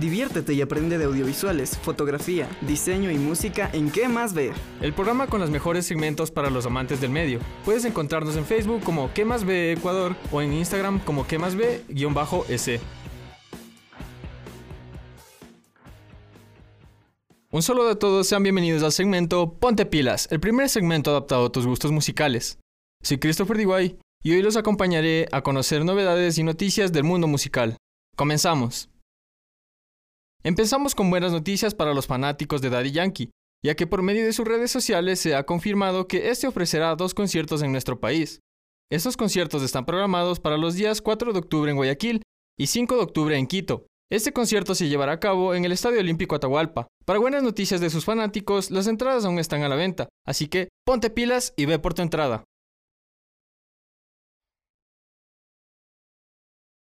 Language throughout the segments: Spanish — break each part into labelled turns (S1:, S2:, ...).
S1: Diviértete y aprende de audiovisuales, fotografía, diseño y música en ¿Qué más ver?
S2: El programa con los mejores segmentos para los amantes del medio. Puedes encontrarnos en Facebook como ¿Qué más ve Ecuador? o en Instagram como ¿Qué más ve-s. Un saludo a todos, sean bienvenidos al segmento Ponte Pilas, el primer segmento adaptado a tus gustos musicales. Soy Christopher DeWay y hoy los acompañaré a conocer novedades y noticias del mundo musical. Comenzamos. Empezamos con buenas noticias para los fanáticos de Daddy Yankee, ya que por medio de sus redes sociales se ha confirmado que este ofrecerá dos conciertos en nuestro país. Estos conciertos están programados para los días 4 de octubre en Guayaquil y 5 de octubre en Quito, este concierto se llevará a cabo en el Estadio Olímpico Atahualpa. Para buenas noticias de sus fanáticos, las entradas aún están a la venta, así que ponte pilas y ve por tu entrada.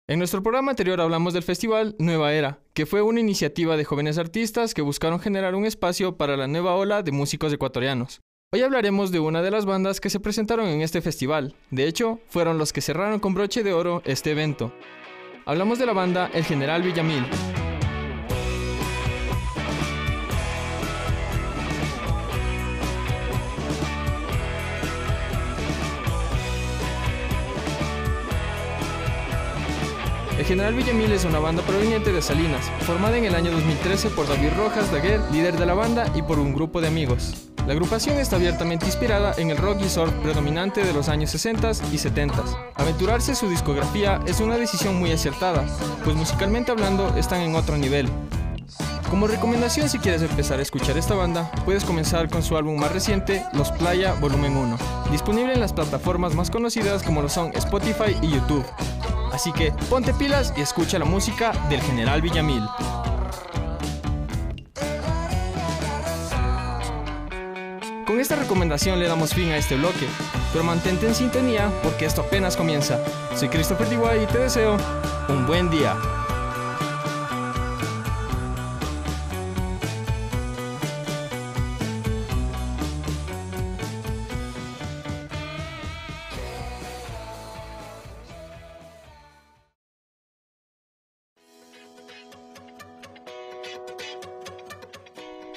S2: En nuestro programa anterior hablamos del festival Nueva Era, que fue una iniciativa de jóvenes artistas que buscaron generar un espacio para la nueva ola de músicos ecuatorianos. Hoy hablaremos de una de las bandas que se presentaron en este festival. De hecho, fueron los que cerraron con broche de oro este evento. Hablamos de la banda El General Villamil. El General Villamil es una banda proveniente de Salinas, formada en el año 2013 por David Rojas Daguer, líder de la banda, y por un grupo de amigos. La agrupación está abiertamente inspirada en el rock y surf predominante de los años 60 y 70. Aventurarse su discografía es una decisión muy acertada, pues musicalmente hablando están en otro nivel. Como recomendación si quieres empezar a escuchar esta banda, puedes comenzar con su álbum más reciente, Los Playa Volumen 1, disponible en las plataformas más conocidas como lo son Spotify y YouTube. Así que ponte pilas y escucha la música del General Villamil. Con esta recomendación le damos fin a este bloque, pero mantente en sintonía porque esto apenas comienza. Soy Christopher DY y te deseo un buen día.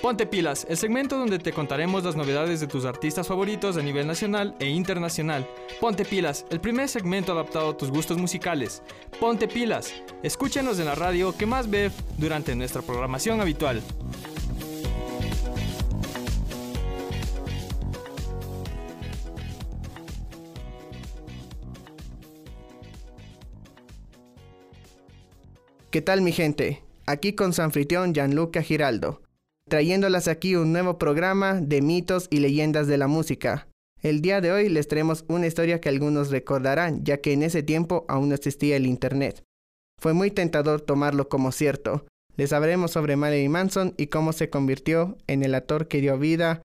S2: Ponte pilas, el segmento donde te contaremos las novedades de tus artistas favoritos a nivel nacional e internacional. Ponte pilas, el primer segmento adaptado a tus gustos musicales. Ponte pilas, escúchanos en la radio que más ve durante nuestra programación habitual.
S3: ¿Qué tal mi gente? Aquí con su Gianluca Giraldo trayéndolas aquí un nuevo programa de mitos y leyendas de la música. El día de hoy les traemos una historia que algunos recordarán, ya que en ese tiempo aún no existía el Internet. Fue muy tentador tomarlo como cierto. Les hablaremos sobre Marilyn Manson y cómo se convirtió en el actor que dio vida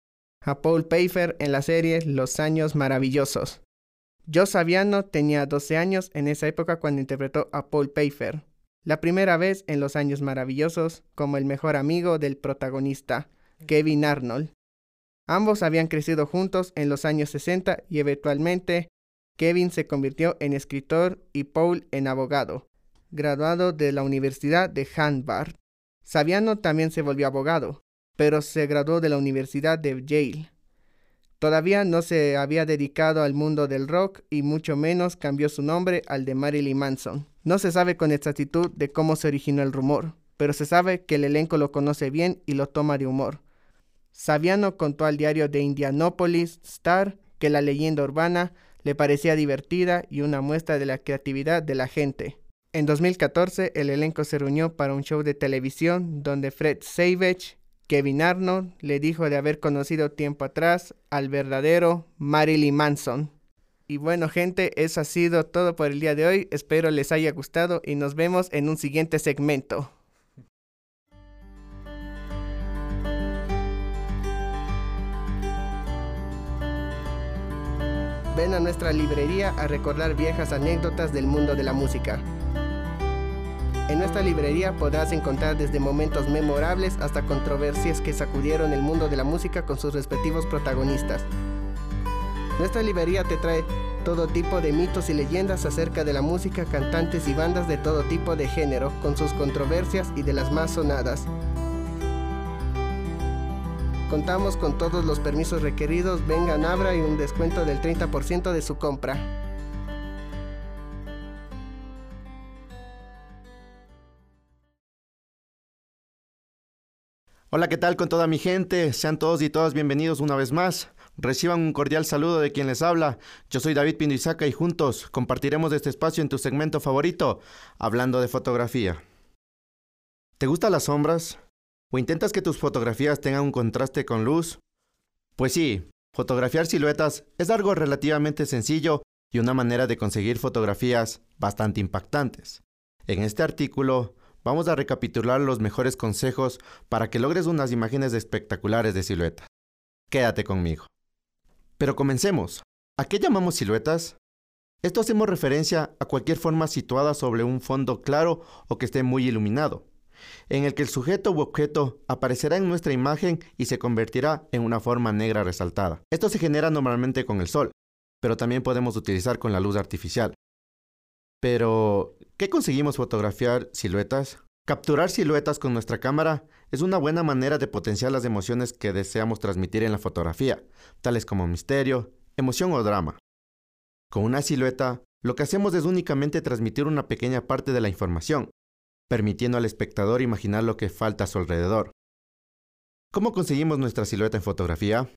S3: a Paul Pfeiffer en la serie Los Años Maravillosos. Joe Saviano tenía 12 años en esa época cuando interpretó a Paul Pfeiffer la primera vez en Los Años Maravillosos como el mejor amigo del protagonista, Kevin Arnold. Ambos habían crecido juntos en los años 60 y eventualmente Kevin se convirtió en escritor y Paul en abogado, graduado de la Universidad de Harvard. Saviano también se volvió abogado, pero se graduó de la Universidad de Yale. Todavía no se había dedicado al mundo del rock y mucho menos cambió su nombre al de Marilyn Manson. No se sabe con exactitud de cómo se originó el rumor, pero se sabe que el elenco lo conoce bien y lo toma de humor. Saviano contó al diario de Indianapolis Star que la leyenda urbana le parecía divertida y una muestra de la creatividad de la gente. En 2014, el elenco se reunió para un show de televisión donde Fred Savage, Kevin Arnold, le dijo de haber conocido tiempo atrás al verdadero Marilyn Manson. Y bueno gente, eso ha sido todo por el día de hoy. Espero les haya gustado y nos vemos en un siguiente segmento. Ven a nuestra librería a recordar viejas anécdotas del mundo de la música. En nuestra librería podrás encontrar desde momentos memorables hasta controversias que sacudieron el mundo de la música con sus respectivos protagonistas. Nuestra librería te trae todo tipo de mitos y leyendas acerca de la música, cantantes y bandas de todo tipo de género, con sus controversias y de las más sonadas. Contamos con todos los permisos requeridos, vengan abra y un descuento del 30% de su compra.
S4: Hola, ¿qué tal con toda mi gente? Sean todos y todas bienvenidos una vez más. Reciban un cordial saludo de quien les habla. Yo soy David Pindizaca y juntos compartiremos este espacio en tu segmento favorito, hablando de fotografía. ¿Te gustan las sombras? ¿O intentas que tus fotografías tengan un contraste con luz? Pues sí, fotografiar siluetas es algo relativamente sencillo y una manera de conseguir fotografías bastante impactantes. En este artículo vamos a recapitular los mejores consejos para que logres unas imágenes espectaculares de siluetas. Quédate conmigo. Pero comencemos. ¿A qué llamamos siluetas? Esto hacemos referencia a cualquier forma situada sobre un fondo claro o que esté muy iluminado, en el que el sujeto u objeto aparecerá en nuestra imagen y se convertirá en una forma negra resaltada. Esto se genera normalmente con el sol, pero también podemos utilizar con la luz artificial. Pero, ¿qué conseguimos fotografiar siluetas? Capturar siluetas con nuestra cámara es una buena manera de potenciar las emociones que deseamos transmitir en la fotografía, tales como misterio, emoción o drama. Con una silueta, lo que hacemos es únicamente transmitir una pequeña parte de la información, permitiendo al espectador imaginar lo que falta a su alrededor. ¿Cómo conseguimos nuestra silueta en fotografía?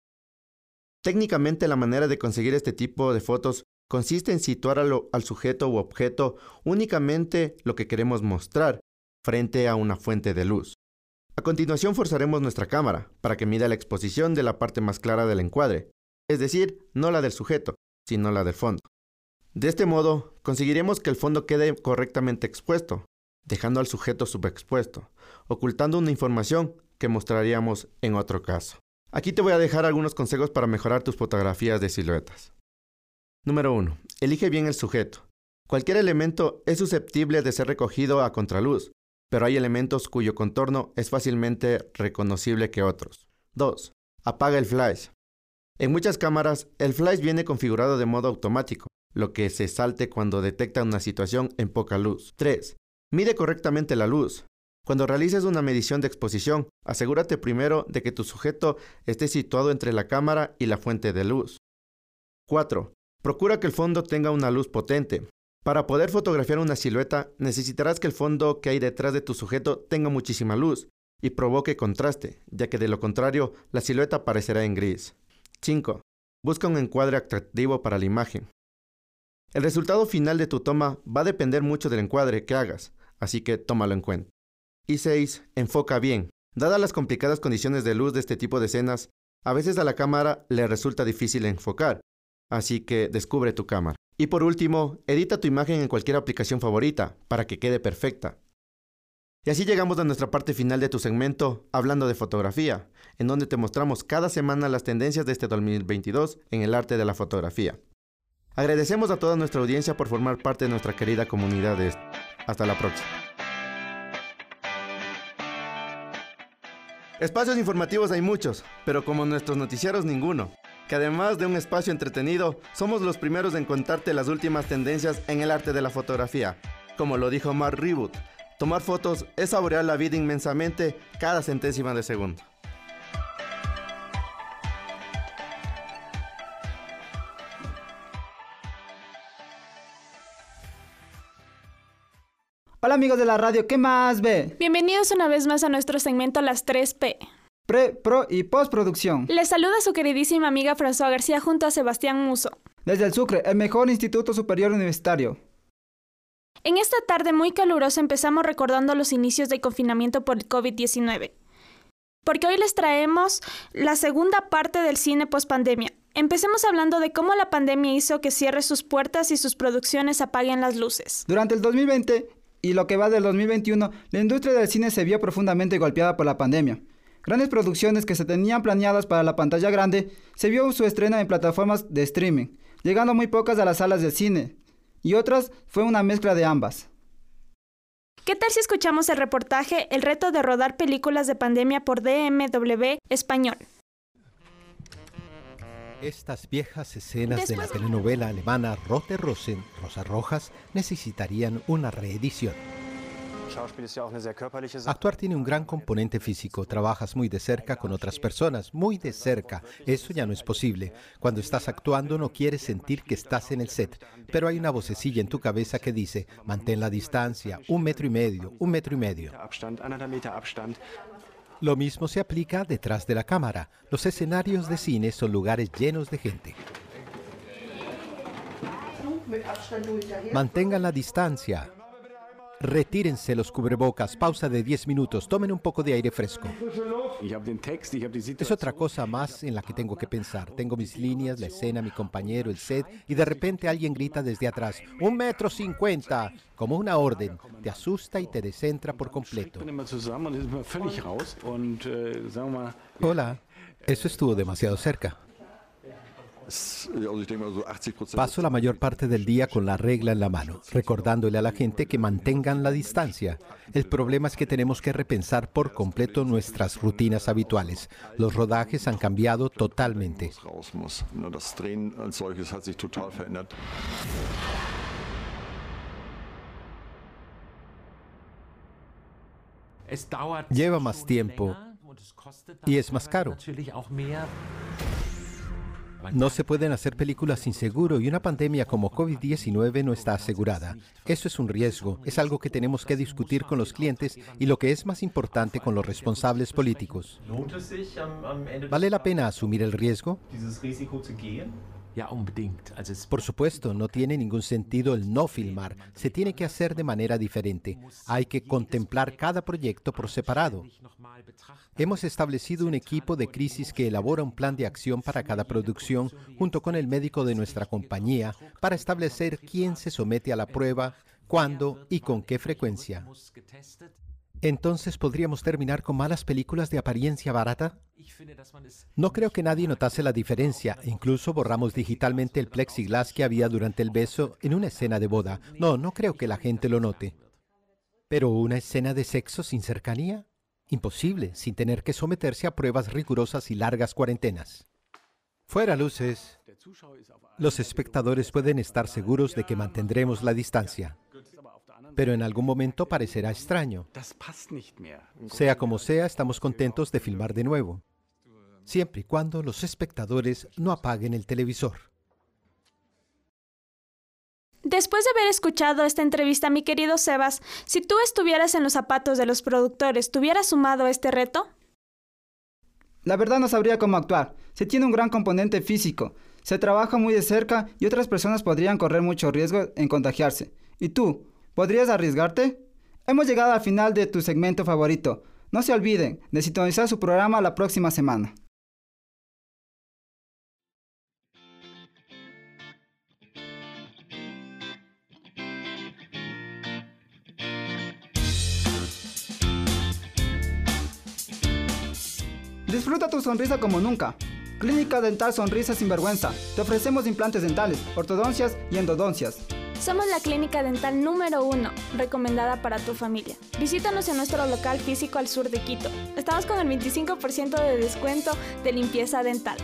S4: Técnicamente la manera de conseguir este tipo de fotos consiste en situar al, sujeto u objeto únicamente lo que queremos mostrar frente a una fuente de luz. A continuación forzaremos nuestra cámara para que mida la exposición de la parte más clara del encuadre, es decir, no la del sujeto, sino la del fondo. De este modo, conseguiremos que el fondo quede correctamente expuesto, dejando al sujeto subexpuesto, ocultando una información que mostraríamos en otro caso. Aquí te voy a dejar algunos consejos para mejorar tus fotografías de siluetas. Número 1. Elige bien el sujeto. Cualquier elemento es susceptible de ser recogido a contraluz, pero hay elementos cuyo contorno es fácilmente reconocible que otros. 2. Apaga el flash. En muchas cámaras, el flash viene configurado de modo automático, lo que se salte cuando detecta una situación en poca luz. 3. Mide correctamente la luz. Cuando realices una medición de exposición, asegúrate primero de que tu sujeto esté situado entre la cámara y la fuente de luz. 4. Procura que el fondo tenga una luz potente. Para poder fotografiar una silueta, necesitarás que el fondo que hay detrás de tu sujeto tenga muchísima luz y provoque contraste, ya que de lo contrario, la silueta aparecerá en gris. 5. Busca un encuadre atractivo para la imagen. El resultado final de tu toma va a depender mucho del encuadre que hagas, así que tómalo en cuenta. Y 6. Enfoca bien. Dadas las complicadas condiciones de luz de este tipo de escenas, a veces a la cámara le resulta difícil enfocar, así que descubre tu cámara. Y por último, edita tu imagen en cualquier aplicación favorita para que quede perfecta. Y así llegamos a nuestra parte final de tu segmento hablando de fotografía, en donde te mostramos cada semana las tendencias de este 2022 en el arte de la fotografía. Agradecemos a toda nuestra audiencia por formar parte de nuestra querida comunidad de Hasta la próxima. Espacios informativos hay muchos, pero como nuestros noticieros ninguno que además de un espacio entretenido, somos los primeros en contarte las últimas tendencias en el arte de la fotografía. Como lo dijo Mark Reboot, tomar fotos es saborear la vida inmensamente cada centésima de segundo.
S5: Hola amigos de la radio, ¿qué más ve?
S6: Bienvenidos una vez más a nuestro segmento Las 3P
S5: pre, pro y postproducción.
S6: Les saluda su queridísima amiga François García junto a Sebastián Muso.
S5: Desde el Sucre, el mejor instituto superior universitario.
S6: En esta tarde muy calurosa empezamos recordando los inicios del confinamiento por el COVID-19. Porque hoy les traemos la segunda parte del cine post-pandemia. Empecemos hablando de cómo la pandemia hizo que cierre sus puertas y sus producciones apaguen las luces.
S5: Durante el 2020 y lo que va del 2021, la industria del cine se vio profundamente golpeada por la pandemia. Grandes producciones que se tenían planeadas para la pantalla grande se vio su estreno en plataformas de streaming, llegando muy pocas a las salas de cine, y otras fue una mezcla de ambas.
S6: ¿Qué tal si escuchamos el reportaje El reto de rodar películas de pandemia por DMW Español?
S7: Estas viejas escenas de la telenovela alemana Rote Rosen, Rosas Rojas, necesitarían una reedición. Actuar tiene un gran componente físico. Trabajas muy de cerca con otras personas, muy de cerca. Eso ya no es posible. Cuando estás actuando no quieres sentir que estás en el set, pero hay una vocecilla en tu cabeza que dice, mantén la distancia, un metro y medio, un metro y medio. Lo mismo se aplica detrás de la cámara. Los escenarios de cine son lugares llenos de gente. Mantengan la distancia. Retírense los cubrebocas, pausa de 10 minutos, tomen un poco de aire fresco. Es otra cosa más en la que tengo que pensar. Tengo mis líneas, la escena, mi compañero, el set, y de repente alguien grita desde atrás, un metro cincuenta, como una orden. Te asusta y te descentra por completo. Hola, eso estuvo demasiado cerca. Paso la mayor parte del día con la regla en la mano, recordándole a la gente que mantengan la distancia. El problema es que tenemos que repensar por completo nuestras rutinas habituales. Los rodajes han cambiado totalmente. Lleva más tiempo y es más caro. No se pueden hacer películas sin seguro y una pandemia como COVID-19 no está asegurada. Eso es un riesgo, es algo que tenemos que discutir con los clientes y lo que es más importante con los responsables políticos. ¿Vale la pena asumir el riesgo? Por supuesto, no tiene ningún sentido el no filmar. Se tiene que hacer de manera diferente. Hay que contemplar cada proyecto por separado. Hemos establecido un equipo de crisis que elabora un plan de acción para cada producción junto con el médico de nuestra compañía para establecer quién se somete a la prueba, cuándo y con qué frecuencia. Entonces, ¿podríamos terminar con malas películas de apariencia barata? No creo que nadie notase la diferencia. Incluso borramos digitalmente el plexiglas que había durante el beso en una escena de boda. No, no creo que la gente lo note. Pero una escena de sexo sin cercanía? Imposible, sin tener que someterse a pruebas rigurosas y largas cuarentenas. Fuera luces. Los espectadores pueden estar seguros de que mantendremos la distancia pero en algún momento parecerá extraño. Sea como sea, estamos contentos de filmar de nuevo, siempre y cuando los espectadores no apaguen el televisor.
S6: Después de haber escuchado esta entrevista, mi querido Sebas, si tú estuvieras en los zapatos de los productores, ¿tuvieras sumado este reto?
S5: La verdad no sabría cómo actuar. Se tiene un gran componente físico, se trabaja muy de cerca y otras personas podrían correr mucho riesgo en contagiarse. ¿Y tú? ¿Podrías arriesgarte? Hemos llegado al final de tu segmento favorito. No se olviden de sintonizar su programa la próxima semana. Disfruta tu sonrisa como nunca. Clínica Dental Sonrisa Sin Vergüenza. Te ofrecemos implantes dentales, ortodoncias y endodoncias.
S6: Somos la clínica dental número uno, recomendada para tu familia. Visítanos en nuestro local físico al sur de Quito. Estamos con el 25% de descuento de limpieza dental.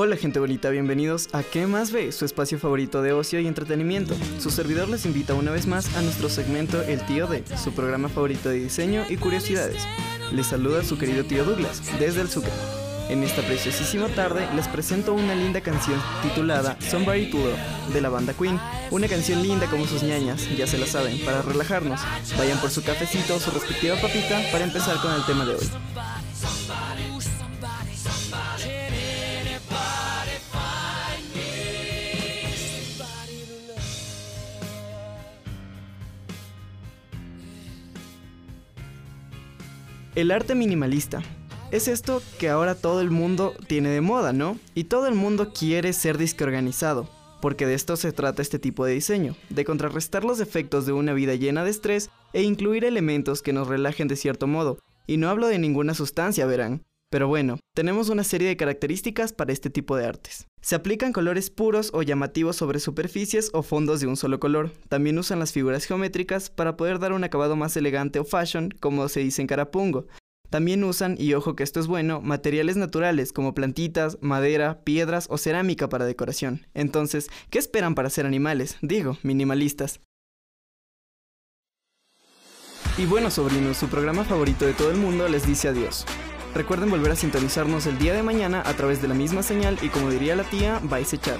S1: Hola gente bonita, bienvenidos a ¿Qué más ve? Su espacio favorito de ocio y entretenimiento. Su servidor les invita una vez más a nuestro segmento El Tío D, su programa favorito de diseño y curiosidades. Les saluda su querido tío Douglas, desde el Sucre. En esta preciosísima tarde les presento una linda canción titulada Somebody to Love de la banda Queen. Una canción linda como sus ñañas, ya se la saben, para relajarnos. Vayan por su cafecito o su respectiva papita para empezar con el tema de hoy. El arte minimalista. Es esto que ahora todo el mundo tiene de moda, ¿no? Y todo el mundo quiere ser disque organizado, porque de esto se trata este tipo de diseño, de contrarrestar los efectos de una vida llena de estrés e incluir elementos que nos relajen de cierto modo. Y no hablo de ninguna sustancia, verán, pero bueno, tenemos una serie de características para este tipo de artes. Se aplican colores puros o llamativos sobre superficies o fondos de un solo color. También usan las figuras geométricas para poder dar un acabado más elegante o fashion, como se dice en Carapungo. También usan, y ojo que esto es bueno, materiales naturales como plantitas, madera, piedras o cerámica para decoración. Entonces, ¿qué esperan para ser animales? Digo, minimalistas. Y bueno, sobrinos, su programa favorito de todo el mundo les dice adiós. Recuerden volver a sintonizarnos el día de mañana a través de la misma señal y como diría la tía, vais a echar.